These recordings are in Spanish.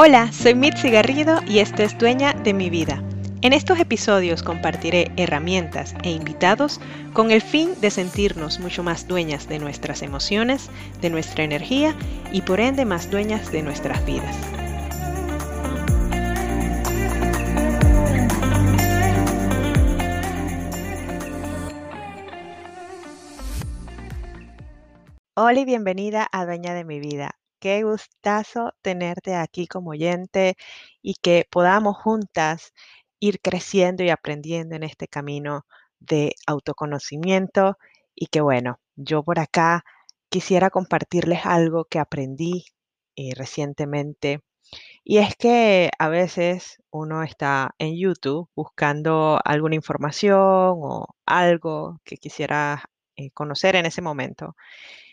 Hola, soy Mitzi Garrido y esto es Dueña de mi vida. En estos episodios compartiré herramientas e invitados con el fin de sentirnos mucho más dueñas de nuestras emociones, de nuestra energía y por ende más dueñas de nuestras vidas. Hola y bienvenida a Dueña de mi vida. Qué gustazo tenerte aquí como oyente y que podamos juntas ir creciendo y aprendiendo en este camino de autoconocimiento. Y que bueno, yo por acá quisiera compartirles algo que aprendí eh, recientemente. Y es que a veces uno está en YouTube buscando alguna información o algo que quisiera eh, conocer en ese momento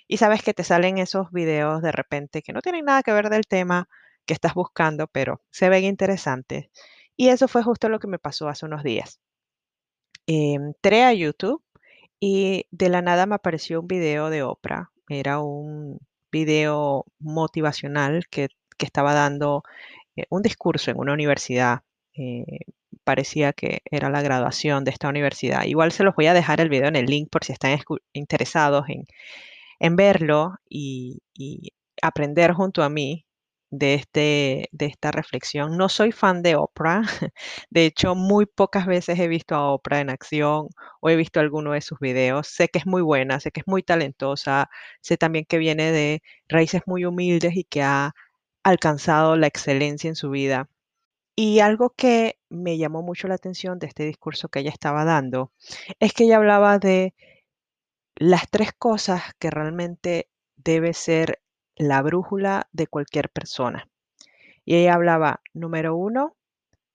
y sabes que te salen esos videos de repente que no tienen nada que ver del tema que estás buscando, pero se ven interesantes. Y eso fue justo lo que me pasó hace unos días. entré a YouTube y de la nada me apareció un video de Oprah. Era un video motivacional que, estaba dando eh, un discurso en una universidad. Eh, parecía que era la graduación de esta universidad. Igual se los voy a dejar el video en el link por si están interesados en, en verlo y, aprender junto a mí de, este, de esta reflexión. No soy fan de Oprah, de hecho muy pocas veces he visto a Oprah en acción o he visto alguno de sus videos. Sé que es muy buena, sé que es muy talentosa, sé también que viene de raíces muy humildes y que ha alcanzado la excelencia en su vida. Y algo que me llamó mucho la atención de este discurso que ella estaba dando es que ella hablaba de las tres cosas que realmente debe ser la brújula de cualquier persona. Y ella hablaba, número uno,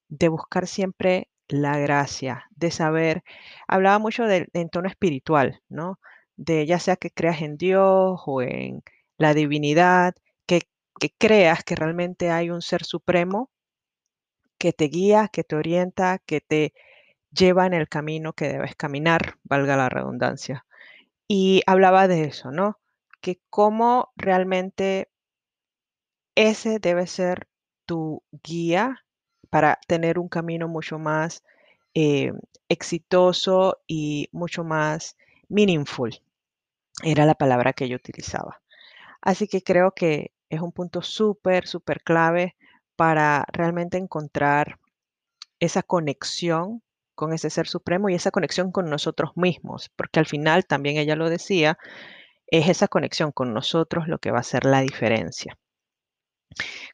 de buscar siempre la gracia, de saber, hablaba mucho del en tono espiritual, ¿no? De ya sea que creas en Dios o en la divinidad, que, que creas que realmente hay un ser supremo que te guía, que te orienta, que te lleva en el camino que debes caminar, valga la redundancia. Y hablaba de eso, ¿no? Que cómo realmente ese debe ser tu guía para tener un camino mucho más eh, exitoso y mucho más meaningful. Era la palabra que yo utilizaba. Así que creo que es un punto súper, súper clave para realmente encontrar esa conexión con ese ser supremo y esa conexión con nosotros mismos, porque al final, también ella lo decía, es esa conexión con nosotros lo que va a hacer la diferencia.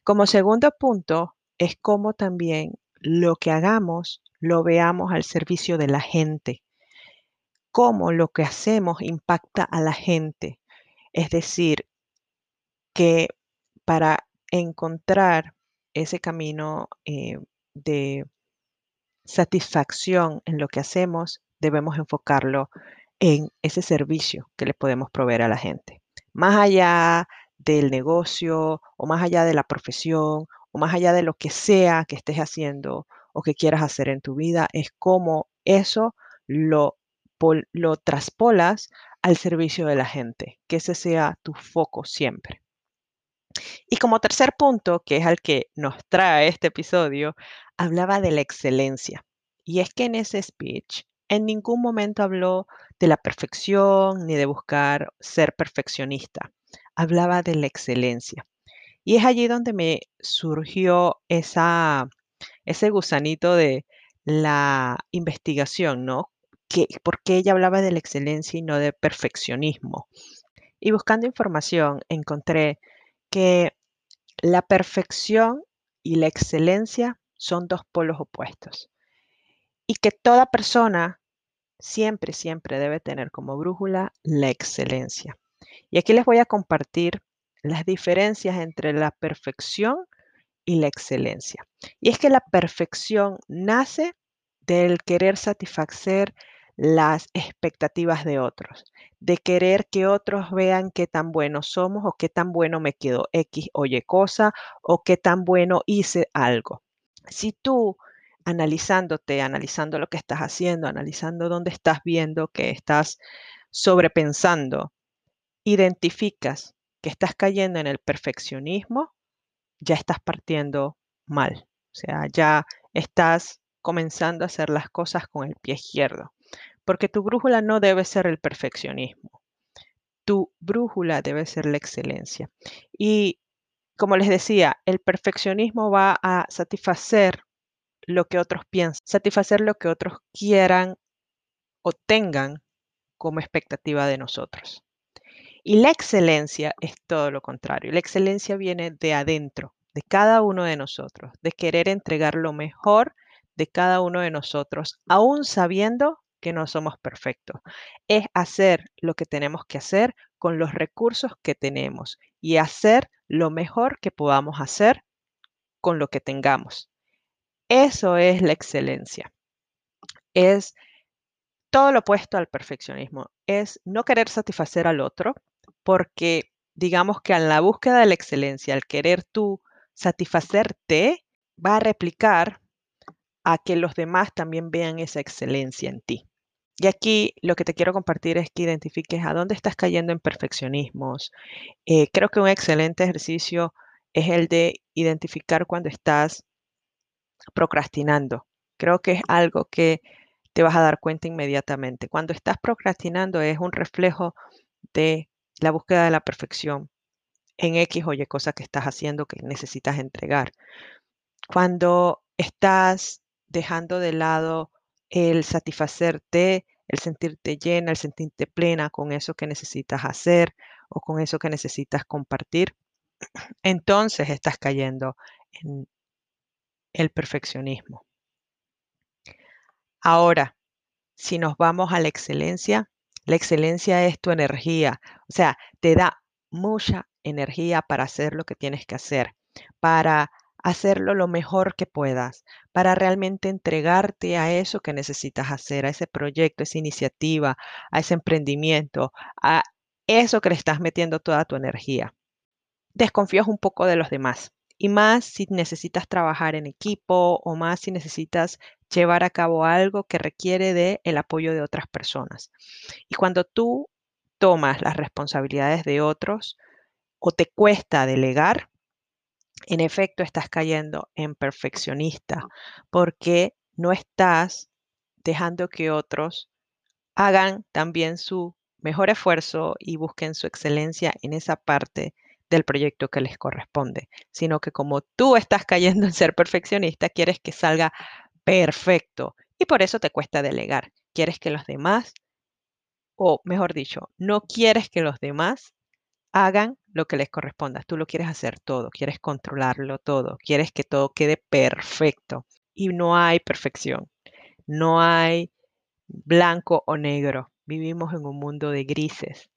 Como segundo punto, es cómo también lo que hagamos lo veamos al servicio de la gente, cómo lo que hacemos impacta a la gente. Es decir, que para encontrar ese camino eh, de satisfacción en lo que hacemos, debemos enfocarlo en ese servicio que le podemos proveer a la gente. Más allá del negocio o más allá de la profesión o más allá de lo que sea que estés haciendo o que quieras hacer en tu vida, es como eso lo, lo traspolas al servicio de la gente, que ese sea tu foco siempre. Y como tercer punto, que es al que nos trae este episodio, hablaba de la excelencia. Y es que en ese speech en ningún momento habló de la perfección ni de buscar ser perfeccionista. Hablaba de la excelencia. Y es allí donde me surgió esa, ese gusanito de la investigación, ¿no? Que, ¿Por qué ella hablaba de la excelencia y no de perfeccionismo? Y buscando información encontré que la perfección y la excelencia son dos polos opuestos y que toda persona siempre, siempre debe tener como brújula la excelencia. Y aquí les voy a compartir las diferencias entre la perfección y la excelencia. Y es que la perfección nace del querer satisfacer las expectativas de otros, de querer que otros vean qué tan buenos somos o qué tan bueno me quedó X o Y cosa o qué tan bueno hice algo. Si tú analizándote, analizando lo que estás haciendo, analizando dónde estás viendo que estás sobrepensando, identificas que estás cayendo en el perfeccionismo, ya estás partiendo mal. O sea, ya estás comenzando a hacer las cosas con el pie izquierdo. Porque tu brújula no debe ser el perfeccionismo. Tu brújula debe ser la excelencia. Y como les decía, el perfeccionismo va a satisfacer lo que otros piensan, satisfacer lo que otros quieran o tengan como expectativa de nosotros. Y la excelencia es todo lo contrario. La excelencia viene de adentro, de cada uno de nosotros, de querer entregar lo mejor de cada uno de nosotros, aún sabiendo que no somos perfectos. Es hacer lo que tenemos que hacer con los recursos que tenemos y hacer lo mejor que podamos hacer con lo que tengamos. Eso es la excelencia. Es todo lo opuesto al perfeccionismo. Es no querer satisfacer al otro porque digamos que en la búsqueda de la excelencia, al querer tú satisfacerte, va a replicar a que los demás también vean esa excelencia en ti. Y aquí lo que te quiero compartir es que identifiques a dónde estás cayendo en perfeccionismos. Eh, creo que un excelente ejercicio es el de identificar cuando estás procrastinando. Creo que es algo que te vas a dar cuenta inmediatamente. Cuando estás procrastinando es un reflejo de la búsqueda de la perfección en X o Y cosa que estás haciendo que necesitas entregar. Cuando estás dejando de lado el satisfacerte, el sentirte llena, el sentirte plena con eso que necesitas hacer o con eso que necesitas compartir, entonces estás cayendo en el perfeccionismo. Ahora, si nos vamos a la excelencia, la excelencia es tu energía, o sea, te da mucha energía para hacer lo que tienes que hacer, para hacerlo lo mejor que puedas, para realmente entregarte a eso que necesitas hacer, a ese proyecto, a esa iniciativa, a ese emprendimiento, a eso que le estás metiendo toda tu energía. Desconfías un poco de los demás y más si necesitas trabajar en equipo o más si necesitas llevar a cabo algo que requiere de el apoyo de otras personas. Y cuando tú tomas las responsabilidades de otros o te cuesta delegar, en efecto estás cayendo en perfeccionista porque no estás dejando que otros hagan también su mejor esfuerzo y busquen su excelencia en esa parte del proyecto que les corresponde, sino que como tú estás cayendo en ser perfeccionista, quieres que salga perfecto y por eso te cuesta delegar. Quieres que los demás, o mejor dicho, no quieres que los demás hagan lo que les corresponda. Tú lo quieres hacer todo, quieres controlarlo todo, quieres que todo quede perfecto. Y no hay perfección, no hay blanco o negro. Vivimos en un mundo de grises.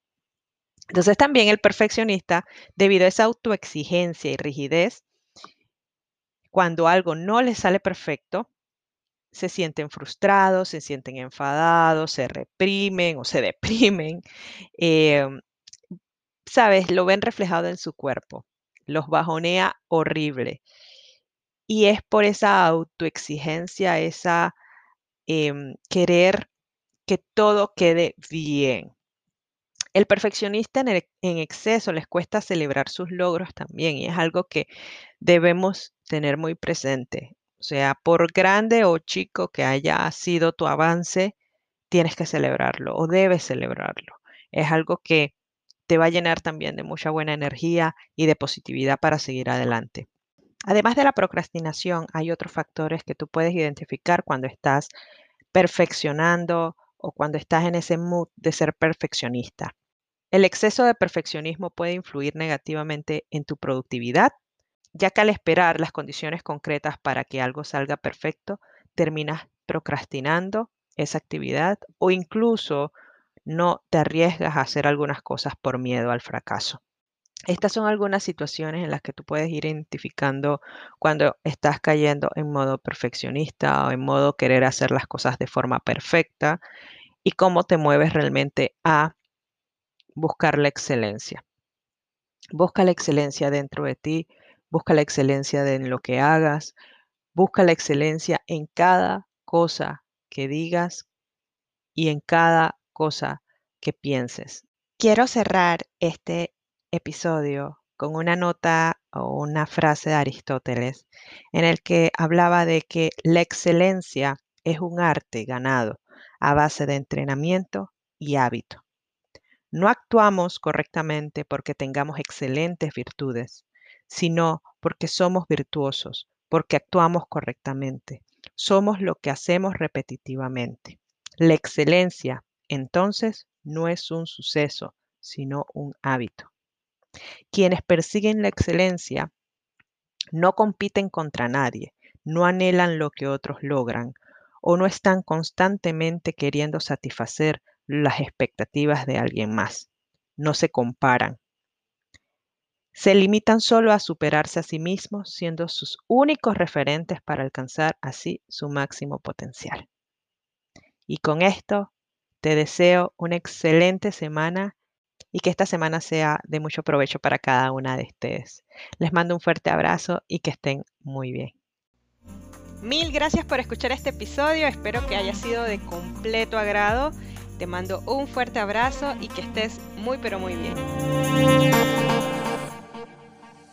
Entonces también el perfeccionista, debido a esa autoexigencia y rigidez, cuando algo no le sale perfecto, se sienten frustrados, se sienten enfadados, se reprimen o se deprimen. Em, Sabes, lo ven reflejado en su cuerpo, los bajonea horrible. Y es por esa autoexigencia, esa em, querer que todo quede bien. El perfeccionista en, en, exceso les cuesta celebrar sus logros también y es algo que debemos tener muy presente. O sea, por grande o chico que haya sido tu avance, tienes que celebrarlo o debes celebrarlo. Es algo que te va a llenar también de mucha buena energía y de positividad para seguir adelante. Además de la procrastinación, hay otros factores que tú puedes identificar cuando estás perfeccionando o cuando estás en ese mood de ser perfeccionista. El exceso de perfeccionismo puede influir negativamente en tu productividad, ya que al esperar las condiciones concretas para que algo salga perfecto, terminas procrastinando esa actividad o incluso no te arriesgas a hacer algunas cosas por miedo al fracaso. Estas son algunas situaciones en las que tú puedes ir identificando cuando estás cayendo en modo perfeccionista o en modo querer hacer las cosas de forma perfecta y cómo te mueves realmente a buscar la excelencia. Busca la excelencia dentro de ti, busca la excelencia en lo que hagas, busca la excelencia en cada cosa que digas y en cada cosa que pienses. Quiero cerrar este episodio con una nota o una frase de Aristóteles en el que hablaba de que la excelencia es un arte ganado a base de entrenamiento y hábito. No actuamos correctamente porque tengamos excelentes virtudes, sino porque somos virtuosos, porque actuamos correctamente. Somos lo que hacemos repetitivamente. La excelencia, entonces, no es un suceso, sino un hábito. Quienes persiguen la excelencia no compiten contra nadie, no anhelan lo que otros logran o no están constantemente queriendo satisfacer las expectativas de alguien más. No se comparan. Se limitan solo a superarse a sí mismos, siendo sus únicos referentes para alcanzar así su máximo potencial. Y con esto te deseo una excelente semana y que esta semana sea de mucho provecho para cada una de ustedes. Les mando un fuerte abrazo y que estén muy bien. Mil gracias por escuchar este episodio, espero que haya sido de completo agrado. Te mando un fuerte abrazo y que estés muy pero muy bien.